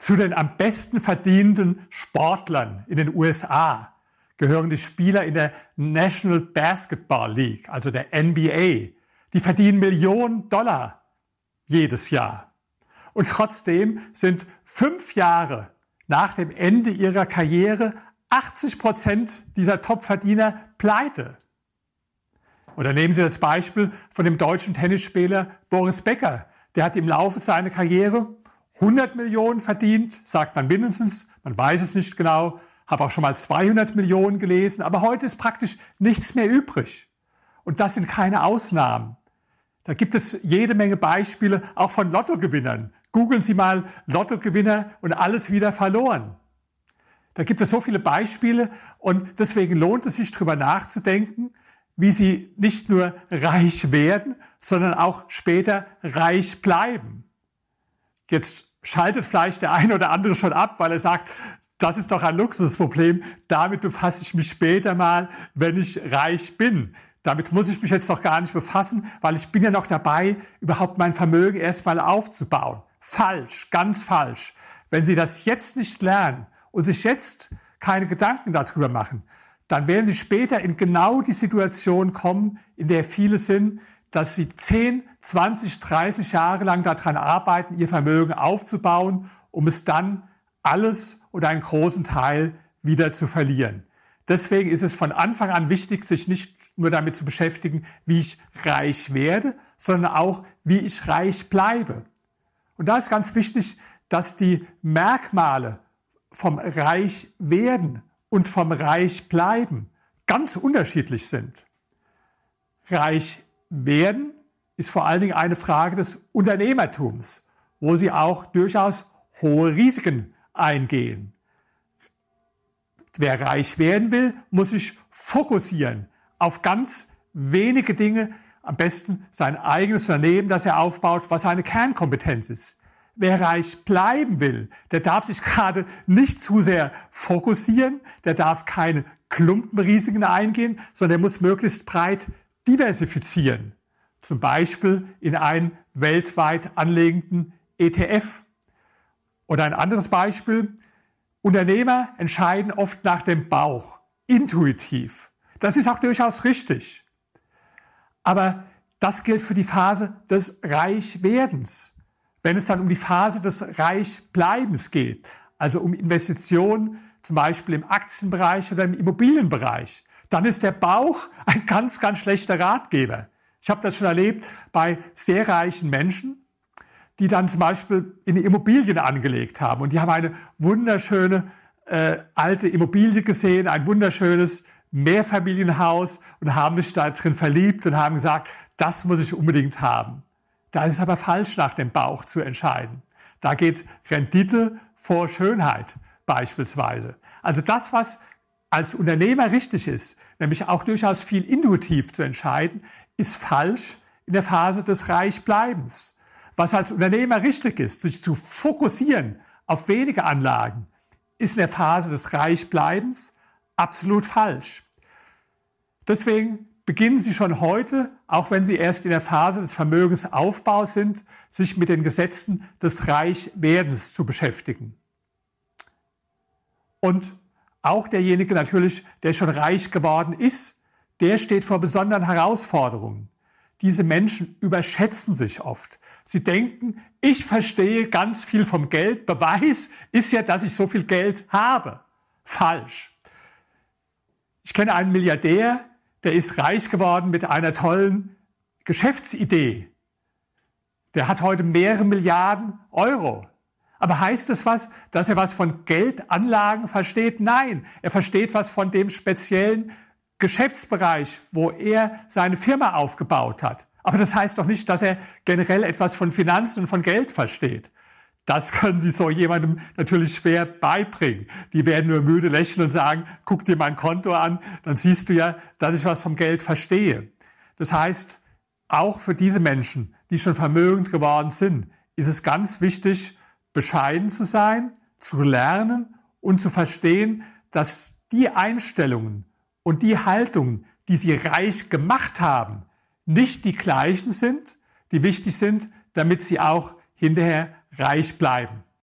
Zu den am besten verdienenden Sportlern in den USA gehören die Spieler in der National Basketball League, also der NBA. Die verdienen Millionen Dollar jedes Jahr. Und trotzdem sind fünf Jahre nach dem Ende ihrer Karriere 80 Prozent dieser Topverdiener pleite. Oder nehmen Sie das Beispiel von dem deutschen Tennisspieler Boris Becker. Der hat im Laufe seiner Karriere 100 Millionen verdient, sagt man mindestens, man weiß es nicht genau, habe auch schon mal 200 Millionen gelesen, aber heute ist praktisch nichts mehr übrig. Und das sind keine Ausnahmen. Da gibt es jede Menge Beispiele, auch von Lottogewinnern. Googeln Sie mal Lottogewinner und alles wieder verloren. Da gibt es so viele Beispiele und deswegen lohnt es sich darüber nachzudenken, wie Sie nicht nur reich werden, sondern auch später reich bleiben. Jetzt schaltet vielleicht der eine oder andere schon ab, weil er sagt, das ist doch ein Luxusproblem. Damit befasse ich mich später mal, wenn ich reich bin. Damit muss ich mich jetzt noch gar nicht befassen, weil ich bin ja noch dabei, überhaupt mein Vermögen erstmal aufzubauen. Falsch, ganz falsch. Wenn Sie das jetzt nicht lernen und sich jetzt keine Gedanken darüber machen, dann werden Sie später in genau die Situation kommen, in der viele sind, dass sie 10, 20, 30 Jahre lang daran arbeiten, ihr Vermögen aufzubauen, um es dann alles oder einen großen Teil wieder zu verlieren. Deswegen ist es von Anfang an wichtig, sich nicht nur damit zu beschäftigen, wie ich reich werde, sondern auch, wie ich reich bleibe. Und da ist ganz wichtig, dass die Merkmale vom Reich werden und vom Reich bleiben ganz unterschiedlich sind. Reich werden, ist vor allen Dingen eine Frage des Unternehmertums, wo sie auch durchaus hohe Risiken eingehen. Wer reich werden will, muss sich fokussieren auf ganz wenige Dinge, am besten sein eigenes Unternehmen, das er aufbaut, was seine Kernkompetenz ist. Wer reich bleiben will, der darf sich gerade nicht zu sehr fokussieren, der darf keine Klumpenrisiken eingehen, sondern der muss möglichst breit diversifizieren, zum Beispiel in einen weltweit anlegenden ETF. Oder ein anderes Beispiel, Unternehmer entscheiden oft nach dem Bauch, intuitiv. Das ist auch durchaus richtig. Aber das gilt für die Phase des Reichwerdens. Wenn es dann um die Phase des Reichbleibens geht, also um Investitionen, zum Beispiel im Aktienbereich oder im Immobilienbereich, dann ist der Bauch ein ganz, ganz schlechter Ratgeber. Ich habe das schon erlebt bei sehr reichen Menschen, die dann zum Beispiel in Immobilien angelegt haben. Und die haben eine wunderschöne äh, alte Immobilie gesehen, ein wunderschönes Mehrfamilienhaus und haben sich da drin verliebt und haben gesagt, das muss ich unbedingt haben. Da ist es aber falsch, nach dem Bauch zu entscheiden. Da geht Rendite vor Schönheit beispielsweise. Also das, was als Unternehmer richtig ist, nämlich auch durchaus viel intuitiv zu entscheiden, ist falsch in der Phase des Reichbleibens. Was als Unternehmer richtig ist, sich zu fokussieren auf wenige Anlagen, ist in der Phase des Reichbleibens absolut falsch. Deswegen beginnen Sie schon heute, auch wenn Sie erst in der Phase des Vermögensaufbaus sind, sich mit den Gesetzen des Reichwerdens zu beschäftigen. Und auch derjenige natürlich, der schon reich geworden ist, der steht vor besonderen Herausforderungen. Diese Menschen überschätzen sich oft. Sie denken, ich verstehe ganz viel vom Geld. Beweis ist ja, dass ich so viel Geld habe. Falsch. Ich kenne einen Milliardär, der ist reich geworden mit einer tollen Geschäftsidee. Der hat heute mehrere Milliarden Euro. Aber heißt es was, dass er was von Geldanlagen versteht? Nein, er versteht was von dem speziellen Geschäftsbereich, wo er seine Firma aufgebaut hat. Aber das heißt doch nicht, dass er generell etwas von Finanzen und von Geld versteht. Das können Sie so jemandem natürlich schwer beibringen. Die werden nur müde lächeln und sagen, guck dir mein Konto an, dann siehst du ja, dass ich was vom Geld verstehe. Das heißt, auch für diese Menschen, die schon vermögend geworden sind, ist es ganz wichtig, bescheiden zu sein, zu lernen und zu verstehen, dass die Einstellungen und die Haltungen, die sie reich gemacht haben, nicht die gleichen sind, die wichtig sind, damit sie auch hinterher reich bleiben.